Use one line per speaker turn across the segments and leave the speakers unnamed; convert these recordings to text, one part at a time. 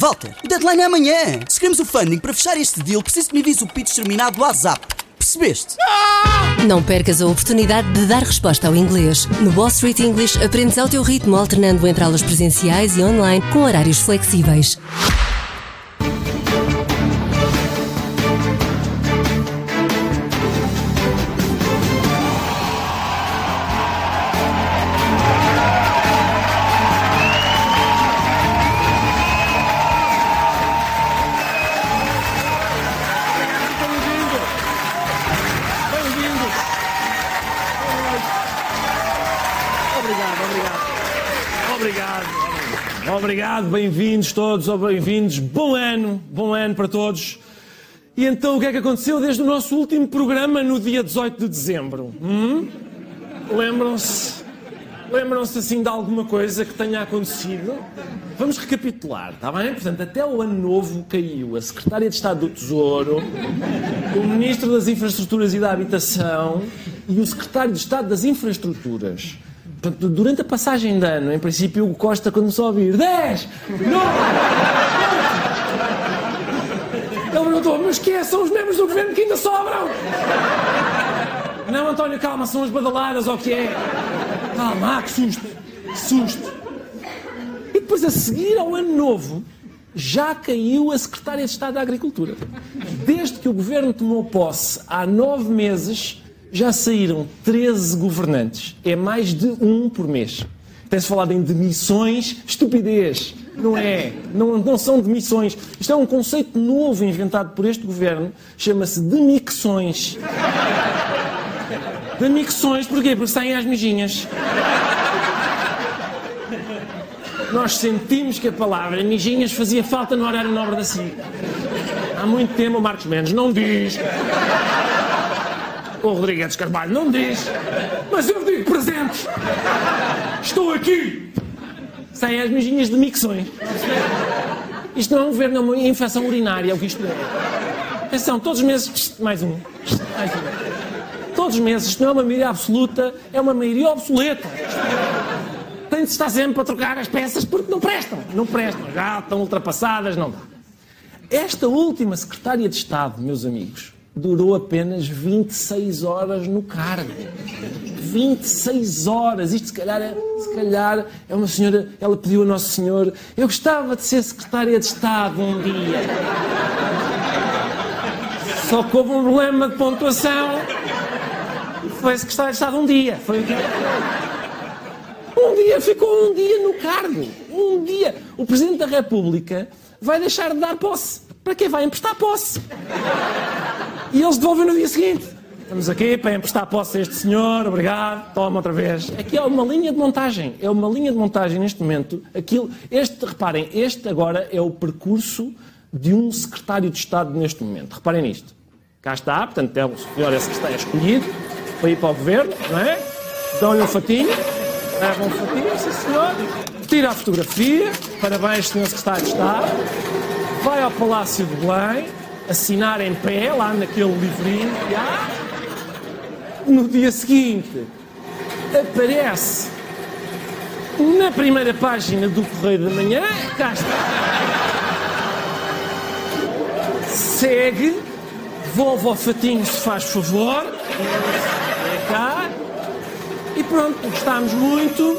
Walter, o deadline é amanhã. Se queremos o funding para fechar este deal, preciso que me envies o pitch terminado do WhatsApp. Percebeste?
Não percas a oportunidade de dar resposta ao inglês. No Wall Street English aprendes ao teu ritmo, alternando entre aulas presenciais e online com horários flexíveis.
Bem-vindos todos, ou bem-vindos. Bom ano, bom ano para todos. E então o que é que aconteceu desde o nosso último programa no dia 18 de dezembro? Hum? Lembram-se? Lembram-se assim de alguma coisa que tenha acontecido? Vamos recapitular, está bem? Portanto, até o ano novo caiu a Secretária de Estado do Tesouro, o Ministro das Infraestruturas e da Habitação e o Secretário de Estado das Infraestruturas. Durante a passagem de ano, em princípio, o Costa começou a ouvir 10, 9, Ele perguntou, mas que é? São os membros do governo que ainda sobram? Não, António, calma, são as badaladas, ou o que é? Calma, ah, que susto, que susto. E depois, a seguir ao ano novo, já caiu a Secretária de Estado da Agricultura. Desde que o governo tomou posse há nove meses, já saíram 13 governantes. É mais de um por mês. Tem-se falado em demissões, estupidez. Não é. Não, não são demissões. Isto é um conceito novo inventado por este governo. Chama-se demicções. Demicções, porquê? Porque saem às mijinhas. Nós sentimos que a palavra mijinhas fazia falta no horário nobre da SIC. Há muito tempo o Marcos Mendes não diz. O Rodrigues Carvalho não diz. Mas eu digo presente. Estou aqui. Saem as mijinhas de micções. Isto não é um governo, é uma infecção urinária, é o que isto é. Atenção, todos os meses, mais um. Mais um. Todos os meses, isto não é uma maioria absoluta, é uma maioria obsoleta. Tem de estar sempre a trocar as peças porque não prestam. Não prestam. Já estão ultrapassadas, não dá. Esta última secretária de Estado, meus amigos, durou apenas 26 horas no cargo. 26 horas. Isto se calhar, é, se calhar é uma senhora, ela pediu a Nosso Senhor, eu gostava de ser secretária de Estado um dia. Só que houve um problema de pontuação. Foi secretária de Estado um dia. Foi o quê? Um dia, ficou um dia no cargo. Um dia. O Presidente da República vai deixar de dar posse. Para quê? Vai emprestar posse. E eles devolvem no dia seguinte. Estamos aqui para emprestar posse a este senhor, obrigado, toma outra vez. Aqui é uma linha de montagem, é uma linha de montagem neste momento. Aquilo, este, reparem, este agora é o percurso de um secretário de Estado neste momento. Reparem nisto. Cá está, portanto, é o senhor é secretário escolhido para ir para o governo, não é? Dão-lhe um fatinho, levam um fatinho, sim senhor, tira a fotografia, parabéns, senhor secretário de Estado, vai ao Palácio de Belém, assinar em pé, lá naquele livrinho. No dia seguinte, aparece na primeira página do Correio da Manhã, cá está. Segue, devolve ao fatinho se faz favor. É cá. E pronto, gostámos muito.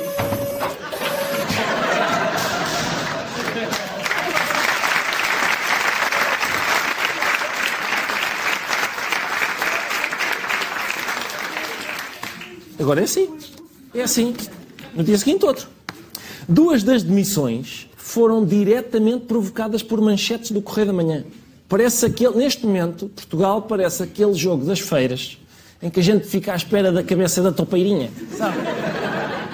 Agora é assim. É assim. No dia seguinte, outro. Duas das demissões foram diretamente provocadas por manchetes do Correio da Manhã. Parece aquele, neste momento, Portugal parece aquele jogo das feiras em que a gente fica à espera da cabeça da topeirinha, sabe?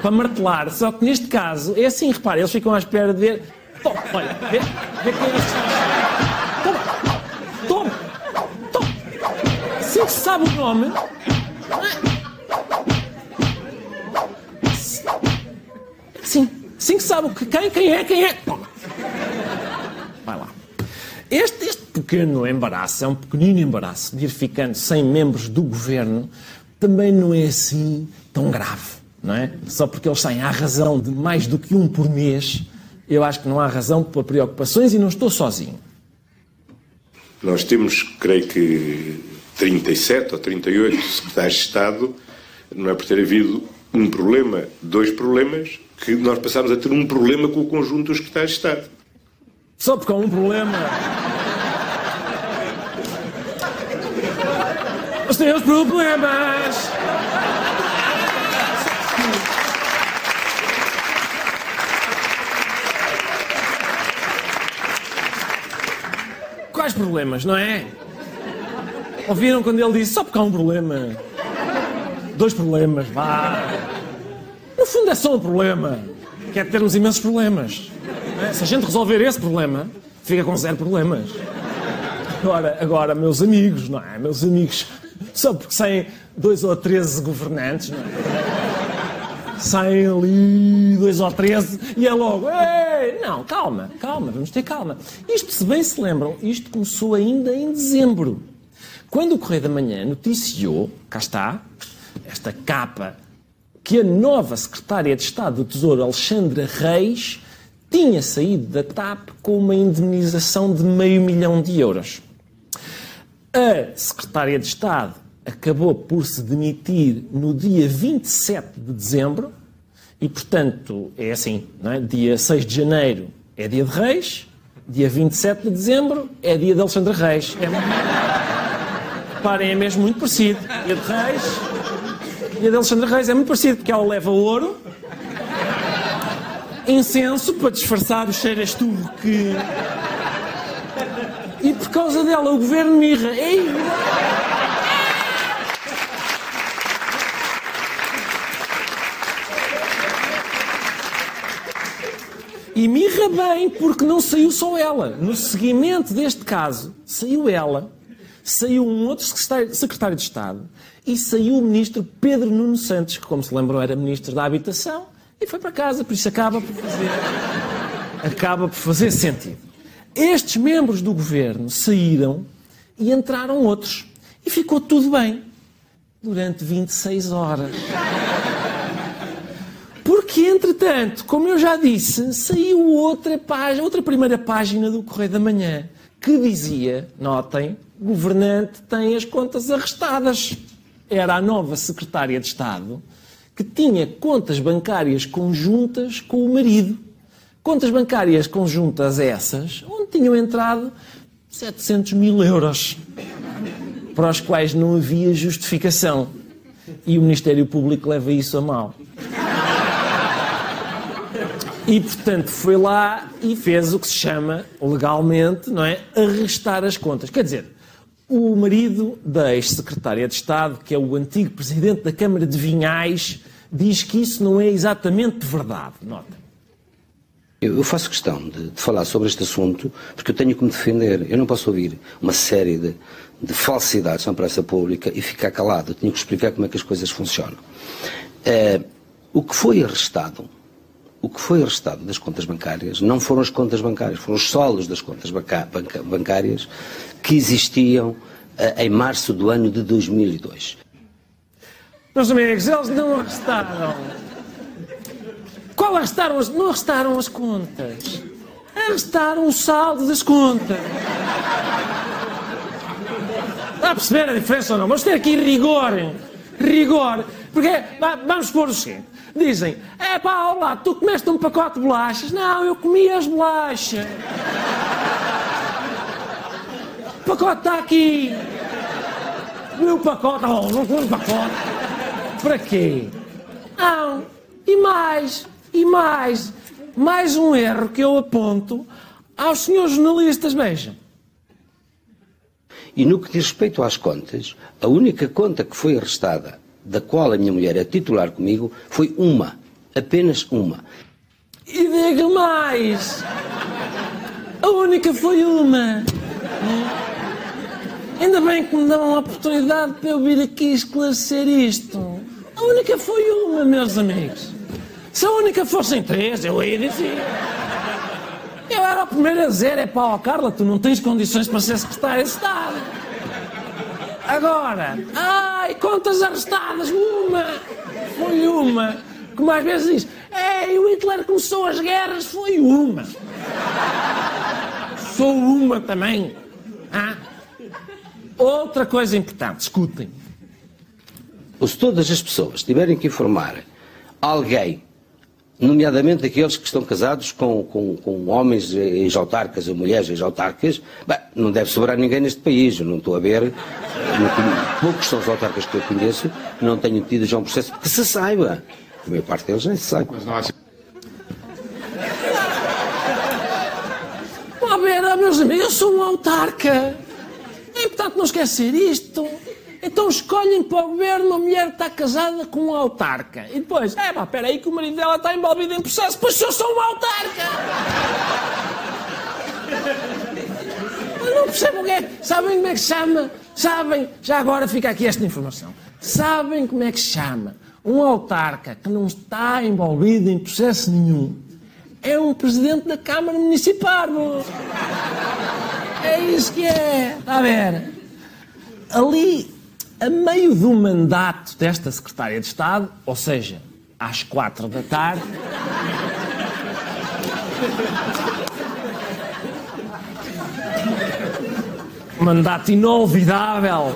Para martelar. Só que neste caso, é assim, repare, eles ficam à espera de ver. Toma, olha, vê, vê quem é este. Toma, toma, toma. Que se sabe o nome, Sim. Sim que sabe quem, quem é, quem é. Toma. Vai lá. Este, este pequeno embaraço, é um pequenino embaraço de ir ficando sem membros do governo, também não é assim tão grave, não é? Só porque eles saem à razão de mais do que um por mês, Eu acho que não há razão para preocupações e não estou sozinho.
Nós temos, creio que, 37 ou 38 secretários de Estado, não é por ter havido um problema, dois problemas, que nós passámos a ter um problema com o conjunto dos secretários de Estado.
Só porque há um problema. Os teus problemas! Quais problemas, não é? Ouviram quando ele disse só porque há um problema? Dois problemas, vá. É só um problema. Que é termos imensos problemas. é? Se a gente resolver esse problema, fica com zero problemas. Agora, agora, meus amigos, não é? Meus amigos, só porque saem dois ou treze governantes, não é? Saem ali dois ou treze e é logo, ei, não, calma, calma, vamos ter calma. Isto, se bem se lembram, isto começou ainda em dezembro. Quando o Correio da Manhã noticiou, cá está, esta capa, que a nova secretária de Estado do Tesouro, Alexandra Reis, tinha saído da TAP com uma indemnização de meio milhão de euros. A secretária de Estado acabou por se demitir no dia 27 de dezembro e, portanto, é assim, é? dia 6 de janeiro é dia de Reis, dia 27 de dezembro é dia de Alexandra Reis. É... Reparem, é mesmo muito parecido. Dia de Reis, dia de Alexandra Reis é muito parecido, porque ela leva ouro, incenso para disfarçar o cheiro a esturro que. E por causa dela o governo mirra. Ei, E mirra bem, porque não saiu só ela. No seguimento deste caso, saiu ela, saiu um outro secretário, de Estado e saiu o ministro Pedro Nuno Santos, que, como se lembram, era ministro da Habitação, e foi para casa, por isso acaba por fazer, acaba por fazer sentido. Estes membros do governo saíram e entraram outros. E ficou tudo bem. Durante 26 horas. Porque, entretanto, como eu já disse, saiu outra, página, outra primeira página do Correio da Manhã que dizia, notem, governante tem as contas arrestadas. Era a nova secretária de Estado que tinha contas bancárias conjuntas com o marido. Contas bancárias conjuntas essas, onde tinham entrado 700 mil euros, para os quais não havia justificação. E o Ministério Público leva isso a mal. E, portanto, foi lá e fez o que se chama, legalmente, não é? Arrestar as contas. Quer dizer, o marido da ex-secretária de Estado, que é o antigo presidente da Câmara de Vinhais, diz que isso não é exatamente verdade. Nota.
Eu faço questão de, de, falar sobre este assunto porque eu tenho que me defender. Eu não posso ouvir uma série de, de falsidades na praça pública e ficar calado. Eu tenho que explicar como é que as coisas funcionam. É, o que foi arrestado o que foi arrestado das contas bancárias não foram as contas bancárias, foram os saldos das contas banca, banca, bancárias que existiam uh, em março do ano de 2002.
Meus amigos, eles não arrestaram. Qual arrestaram? As, não arrestaram as contas. Arrestaram o saldo das contas. Está a perceber a diferença ou não? Vamos ter aqui rigor. Rigor. Porque, vamos pôr o seguinte. Dizem, é pá, lá, tu comeste um pacote de bolachas. Não, eu comi as bolachas. O pacote está aqui. E o pacote, oh, não foi um pacote. Para quê? Não. E mais, e mais, mais um erro que eu aponto aos senhores jornalistas, vejam.
E no que diz respeito às contas, a única conta que foi arrestada da qual a minha mulher é titular comigo, foi uma. Apenas uma.
E diga mais! A única foi uma. Ainda bem que me dão a oportunidade para eu vir aqui esclarecer isto. A única foi uma, meus amigos. Se a única fossem três, eu ia dizer. Eu era o primeiro a dizer: é pá, Carla, tu não tens condições para ser secretária de Estado. Agora, ai, contas arrestadas, uma, foi uma. que mais vezes diz: Ei, o Hitler começou as guerras, foi uma. Sou uma também. Ah? Outra coisa importante, escutem.
Se todas as pessoas tiverem que informar alguém, nomeadamente aqueles que estão casados com, com, com homens ex-autarcas ou mulheres ex-autarcas, não deve sobrar ninguém neste país. Eu não estou a ver. Poucos são os autarcas que eu conheço não tenham tido já um processo que se saiba. A maior parte deles nem se sabe. Mas não há...
A ver, meus amigos, eu sou um autarca. É importante não esquecer isto. Então escolhem para o governo uma mulher que está casada com um autarca. E depois, é pá, espera aí que o marido dela está envolvido em processo, pois eu sou um autarca! Eu não percebo o que é. Sabem como é que se chama? Sabem? Já agora fica aqui esta informação. Sabem como é que se chama? Um autarca que não está envolvido em processo nenhum é um presidente da Câmara Municipal. É isso que é. Está a ver? Ali a meio do mandato desta Secretária de Estado, ou seja, às quatro da tarde, mandato inolvidável,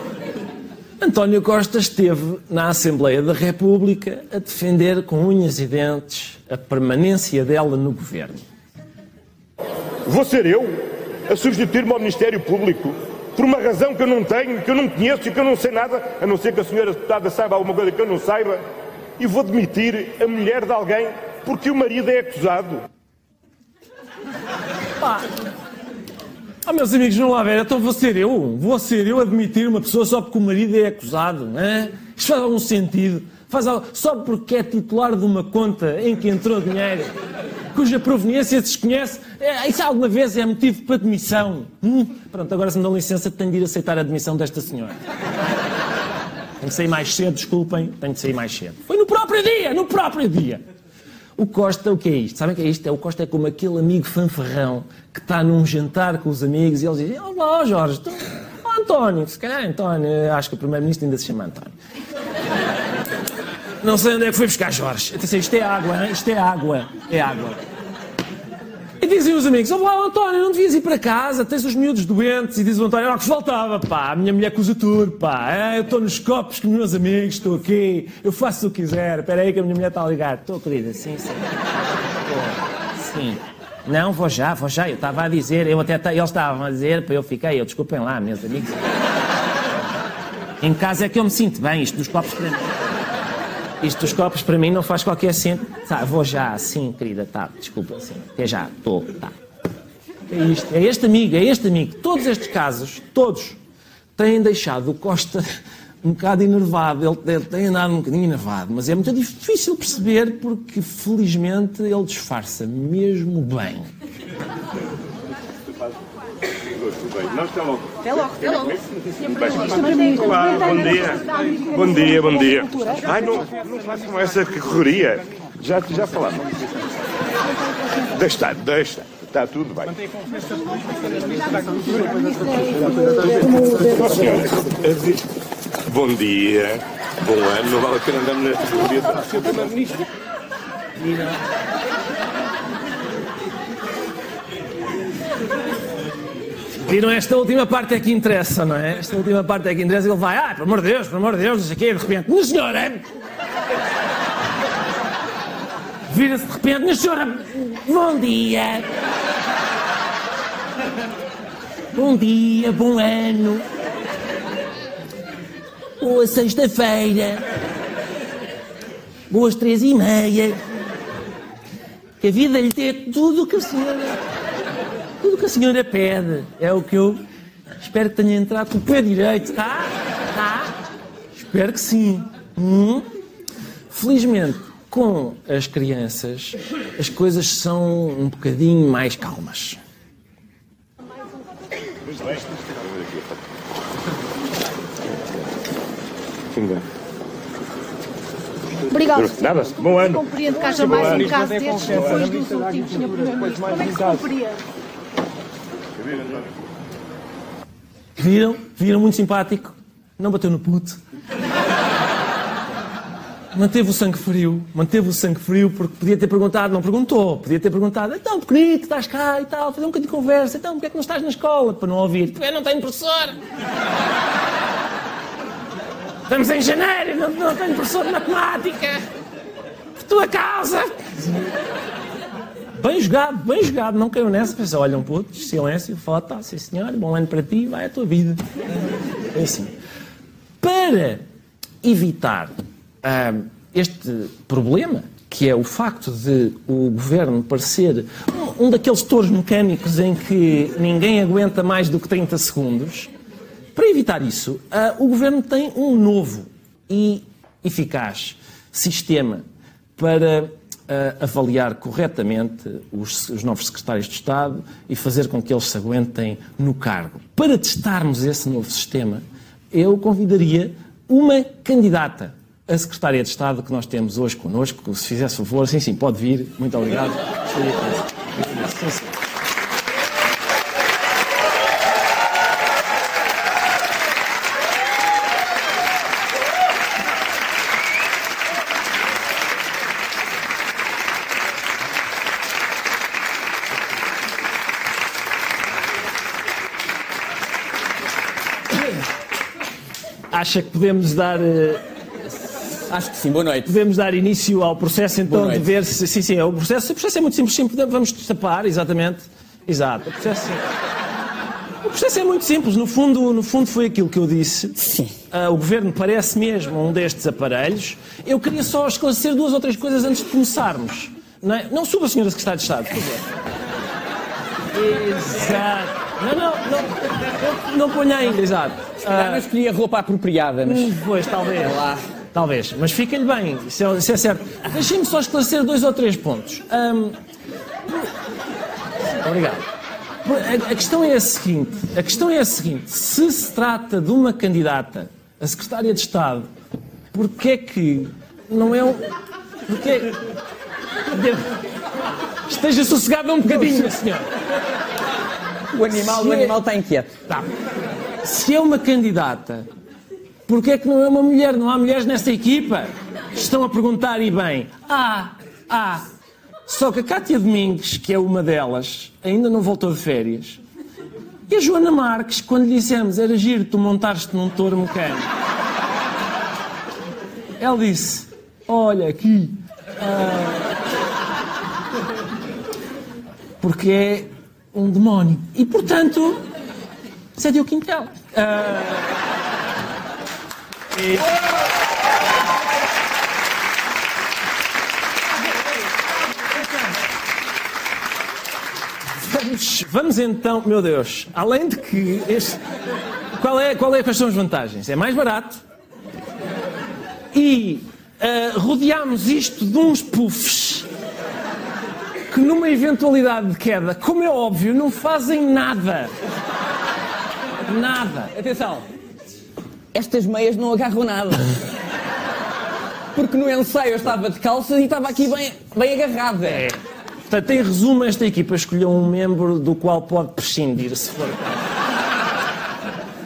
António Costa esteve na Assembleia da República a defender com unhas e dentes a permanência dela no governo.
Vou ser eu a substituir-me ao Ministério Público por uma razão que eu não tenho, que eu não conheço e que eu não sei nada, a não ser que a senhora deputada saiba alguma coisa que eu não saiba, e vou demitir a mulher de alguém porque o marido é acusado.
Pá. Ah, meus amigos, não lá ver, então vou ser eu, vou ser eu a demitir uma pessoa só porque o marido é acusado, não é? Isto faz algum sentido? Faz algo, só porque é titular de uma conta em que entrou dinheiro cuja proveniência desconhece, é, isso alguma vez é motivo para demissão. Hum? Pronto, agora se me dão licença, tenho de ir aceitar a demissão desta senhora. Tenho de sair mais cedo, desculpem, tenho de sair mais cedo. Foi no próprio dia, no próprio dia. O Costa, o que é isto? Sabem o que é isto? É, o Costa é como aquele amigo fanfarrão que está num jantar com os amigos e eles dizem: Olá, Jorge, tu... oh, António, se calhar António, acho que o Primeiro-Ministro ainda se chama António. Não sei onde é que foi buscar Jorge. Atenção, isto é água, hein? isto é água. É água. E dizem os amigos, oh lá, António, não devias ir para casa, tens os miúdos doentes. E diz o António, oh, que faltava, pá, a minha mulher coza tudo, pá. É, eu estou nos copos com meus amigos, estou aqui, eu faço o que quiser. Espera aí que a minha mulher está a ligar. Estou, querida, sim, sim. sim. Não, vou já, vou já. Eu estava a dizer, eu até, eles estavam a dizer, para eu fiquei, eu desculpem lá, meus amigos. Em casa é que eu me sinto bem, isto dos copos para mim. Isto dos copos para mim não faz qualquer sentido. Tá, vou já, sim, querida, tá, desculpa, sim. Até já, estou, tá. É isto, é este amigo, é este amigo. Todos estes casos, todos, têm deixado o Costa um bocado enervado. Ele, ele tem andado um bocadinho enervado, mas é muito difícil perceber porque, felizmente, ele disfarça mesmo bem.
Até logo. Até logo. Até logo. Bom dia. Bom dia, bom dia. Ai, não, não façam essa correria. Já, já falamos. Deixa estar, deixa. Está tudo bem. Bom dia. Bom ano. Não vale a pena andarmos nesta correria. Sr. Primeiro-Ministro.
Viram esta última parte é que interessa, não é? Esta última parte é que interessa. Ele vai, ah, pelo amor de Deus, pelo amor de Deus, não sei o quê, de repente, minha senhora! Vira-se de repente, minha senhora, bom dia! Bom dia, bom ano! Boa sexta-feira! Boas três e meia! Que a vida lhe dê tudo o que a senhora tudo que a senhora pede é o que eu espero que tenha entrado com o pé direito, tá? Tá? Espero que sim. Hum? Felizmente, com as crianças, as coisas são um bocadinho mais calmas.
Obrigado.
Nada. Bom ano.
Compreendo que haja mais um caso destes depois dos últimos, Sr. Primeiro-Ministro. Como é que se compreende?
Viram? Viram? Muito simpático. Não bateu no puto. manteve o sangue frio, manteve o sangue frio porque podia ter perguntado, não perguntou, podia ter perguntado, então, pequenito, estás cá e tal, fazer um bocadinho de conversa, então, porquê é que não estás na escola? Para não ouvir, porque eu não tenho professor. Estamos em janeiro, não, não tenho professor de matemática. Por tua causa. Bem jogado, bem jogado, não caiu nessa. Pensou, olha um pouco, silêncio, foto, sim senhor, bom ano para ti, vai a tua vida. É assim. Para evitar ah, este problema, que é o facto de o governo parecer um, um daqueles touros mecânicos em que ninguém aguenta mais do que 30 segundos, para evitar isso, ah, o governo tem um novo e eficaz sistema para ah, avaliar corretamente os, os novos secretários de Estado e fazer com que eles se aguentem no cargo. Para testarmos esse novo sistema, eu convidaria uma candidata a secretária de Estado que nós temos hoje connosco, se fizesse favor, sim, sim, pode vir. Muito obrigado. Acha que podemos dar eh,
Acho que sim, boa noite.
Podemos dar início ao processo então de ver se. Sim, sim, o processo, o processo é muito simples, sim, podemos- vamos destapar, exatamente. Exato. O processo, o processo é muito simples, no fundo, no fundo foi aquilo que eu disse.
Sim.
Ah, o governo parece mesmo um destes aparelhos. Eu queria só esclarecer duas ou três coisas antes de começarmos. Não, é? não suba, senhora Secretária de Estado, por favor. Exato. Não, não, não, não, ponha ainda, exato.
Ah, não escolhi a roupa apropriada, mas.
Pois, talvez. Talvez. Mas fica-lhe bem, isso é, é certo. Deixem-me só esclarecer dois ou três pontos. Ahm, Obrigado. A, questão é a seguinte: a questão é a seguinte. Se se trata de uma candidata a secretária de Estado, porquê é que não é um. Porquê. Esteja sossegado um bocadinho, minha senhora.
O animal,
Se
o
é-
animal está inquieto.
Tá. Se é uma candidata, porquê é que não é uma mulher? Não há mulheres nesta equipa? Estão a perguntar e bem. Ah, ah. Só que a Cátia Domingues, que é uma delas, ainda não voltou de férias. E a Joana Marques, quando lhe dissemos era giro tu montares-te num touro mecânico. Ela disse, olha aqui. ah, porque é um demónio. E, portanto, cedeu o quintal. Ah, Vamos, vamos então, meu Deus, além de que este, qual é, qual é, quais são as vantagens? É mais barato e ah, rodeámos isto de uns puffs que numa eventualidade de queda, como é óbvio, não fazem nada. Nada.
Atenção, estas meias não agarram nada. Porque no ensaio eu estava de calças e estava aqui bem, bem agarrada.
É. Portanto, em resumo, esta equipa escolheu um membro do qual pode prescindir, se for.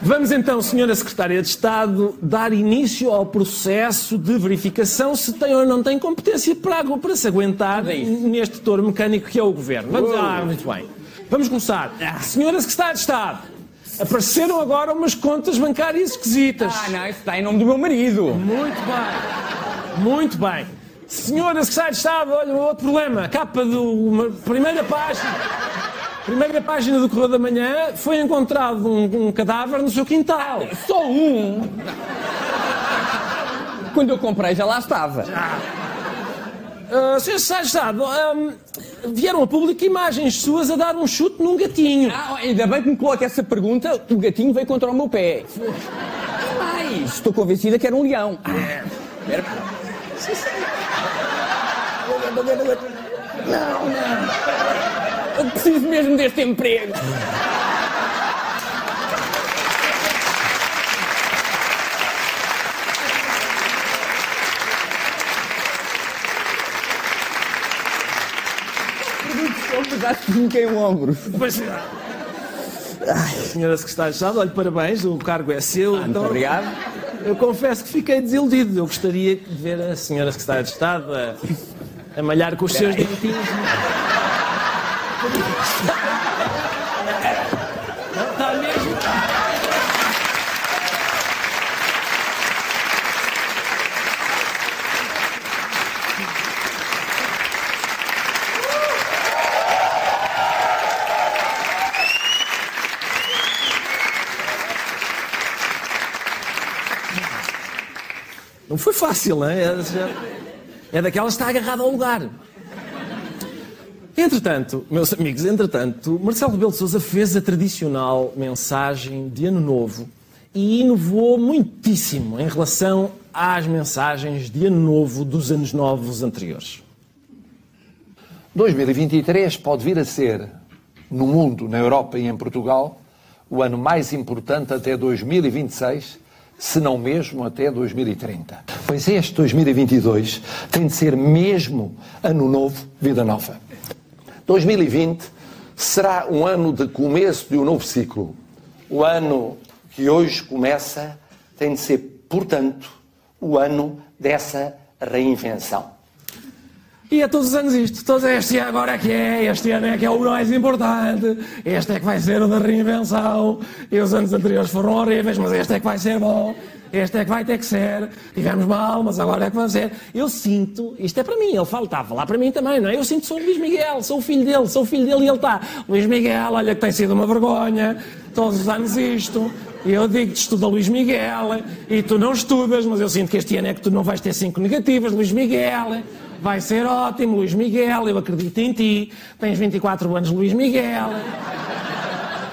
Vamos então, Senhora Secretária de Estado, dar início ao processo de verificação se tem ou não tem competência para, para se aguentar
É
neste touro mecânico que é o Governo. Vamos, ah, muito bem. Vamos começar. Senhora Secretária de Estado, apareceram agora umas contas bancárias esquisitas.
Ah, não, isso está em nome do meu marido.
Muito bem. Muito bem. Senhora Secretária de Estado, olha, outro problema. Capa do. uma- primeira página. Primeira página do Correio da Manhã foi encontrado um, um cadáver no seu quintal.
Só um. Quando eu comprei já lá estava.
Uh, Senhor Secretário de Estado, ahm, vieram a público imagens suas a dar um chute num gatinho.
Ah, ainda bem que me coloca essa pergunta, o gatinho veio contra o meu pé. Ai, estou convencida que era um leão. Ah, era... Não, não. Eu preciso mesmo deste emprego. Acho que me caiu um ombro.
Pois é. Senhora Secretária de Estado, olha, parabéns, o cargo é seu.
Muito
então,
obrigado.
Eu confesso que fiquei desiludido. Eu gostaria de ver a senhora secretária de Estado a, a malhar com os seus dentinhos. Não, foi fácil, não é? Daquelas que está agarrada ao lugar. Entretanto, meus amigos, entretanto, Marcelo Rebelo de Sousa fez a tradicional mensagem de Ano Novo e inovou muitíssimo em relação às mensagens de Ano Novo dos anos novos anteriores.
2023 pode vir a ser, no mundo, na Europa e em Portugal, o ano mais importante até 2026, se não mesmo até 2030. Pois este 2022 tem de ser mesmo ano novo, vida nova. 2020 será um ano de começo de um novo ciclo. O ano que hoje começa tem de ser, portanto, o ano dessa reinvenção.
E é todos os anos isto. Todos este agora é que é. Este ano é que é o mais importante. Este é que vai ser o da reinvenção. E os anos anteriores foram horríveis, mas este é que vai ser bom. Este é que vai ter que ser. Tivemos mal, mas agora é que vai ser. Eu sinto, isto é para mim, ele fala, está a falar para mim também, não é? Eu sinto sou o Luís Miguel, sou o filho dele, sou o filho dele e ele está. Luís Miguel, olha que tem sido uma vergonha. Todos os anos isto. E eu digo-te, estuda Luís Miguel, e tu não estudas, mas eu sinto que este ano é que tu não vais ter cinco negativas, Luís Miguel. Vai ser ótimo, Luís Miguel, eu acredito em ti. Tens 24 anos, Luís Miguel.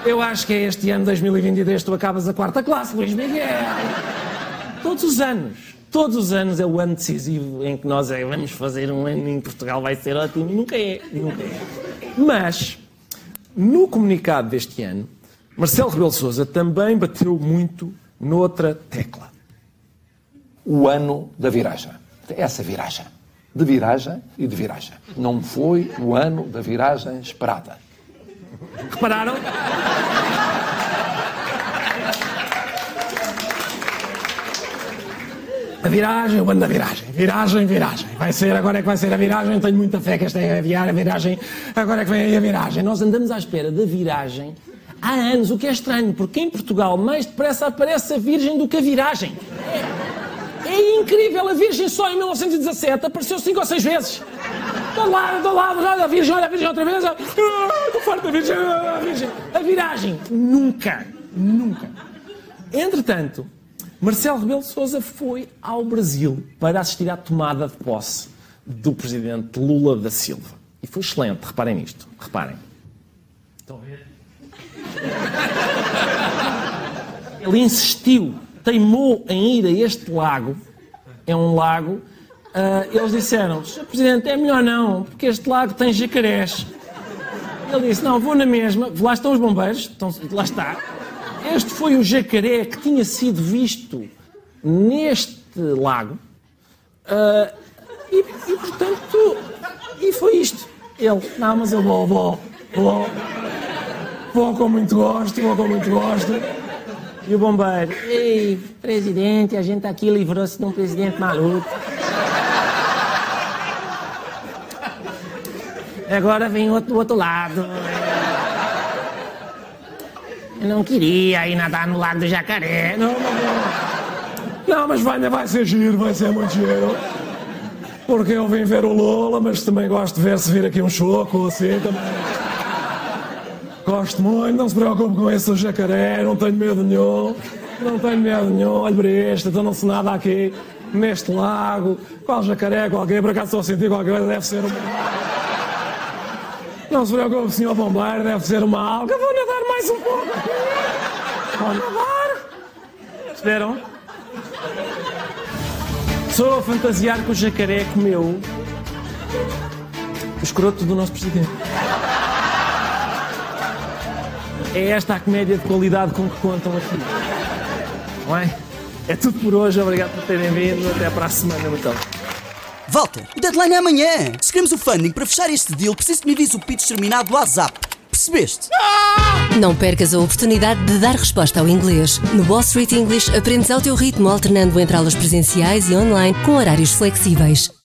Eu acho que é este ano, 2023, tu acabas a quarta classe, Luís Miguel. Todos os anos, todos os anos é o ano decisivo em que nós é, vamos fazer um ano em Portugal, vai ser ótimo. E nunca é, nunca é. Mas, no comunicado deste ano, Marcelo Rebelo de Sousa também bateu muito noutra tecla.
O ano da viragem. Essa viragem. De viragem e de viragem. Não foi o ano da viragem esperada.
Repararam? A viragem, o ano da viragem. Viragem, viragem. Vai ser, agora é que vai ser a viragem. Tenho muita fé que esta é a viragem. Agora é que vem aí a viragem. Nós andamos à espera da viragem há anos, o que é estranho, porque em Portugal mais depressa aparece a Virgem do que a viragem. É, incrível, a Virgem só em 1917 apareceu cinco ou seis vezes. Do lado, do lado, olha a Virgem, olha a Virgem outra vez. Ah, Estou da Virgem, ah, a Virgem. A viragem, nunca, nunca. Entretanto, Marcelo Rebelo de Sousa foi ao Brasil para assistir à tomada de posse do presidente Lula da Silva. E foi excelente, reparem nisto, reparem. Estão a ver? Ele insistiu, teimou em ir a este lago. É um lago. ah, eles disseram: Sr. Presidente, é melhor não, porque este lago tem jacarés. Ele disse: Não, vou na mesma. Lá estão os bombeiros, estão, lá está. Este foi o jacaré que tinha sido visto neste lago. Ah, e, e, portanto, e foi isto. Ele: Não, mas eu vou, vou, vou. Vou com muito gosto, vou com muito gosto. E o bombeiro, ei, presidente, a gente aqui livrou-se de um presidente maluco. Agora vem outro do outro lado. Eu não queria ir nadar no lago do jacaré. Não, mas, não, mas vai, vai ser giro, vai ser muito giro. Porque eu vim ver o Lola, mas também gosto de ver se vir aqui um choco assim também. Gosto muito, não se preocupe com esse jacaré, não tenho medo nenhum. Não tenho medo nenhum. Olha para este, então não se nada aqui, neste lago. Qual jacaré, qualquer, por acaso estou a sentir qualquer coisa, deve ser uma. Não se preocupe, senhor bombeiro, deve ser uma alga. Vou nadar mais um pouco. Vou nadar. Esperam? Estou a fantasiar que o jacaré comeu o escroto do nosso presidente. É esta a comédia de qualidade com que contam aqui. Não é? É tudo por hoje. Obrigado por terem vindo. Até para a semana. Muito obrigado.
Walter, o deadline é amanhã. Se queremos o funding para fechar este deal, preciso que me envies o pitch terminado do WhatsApp. Percebeste?
Não percas a oportunidade de dar resposta ao inglês. No Wall Street English aprendes ao teu ritmo, alternando entre aulas presenciais e online com horários flexíveis.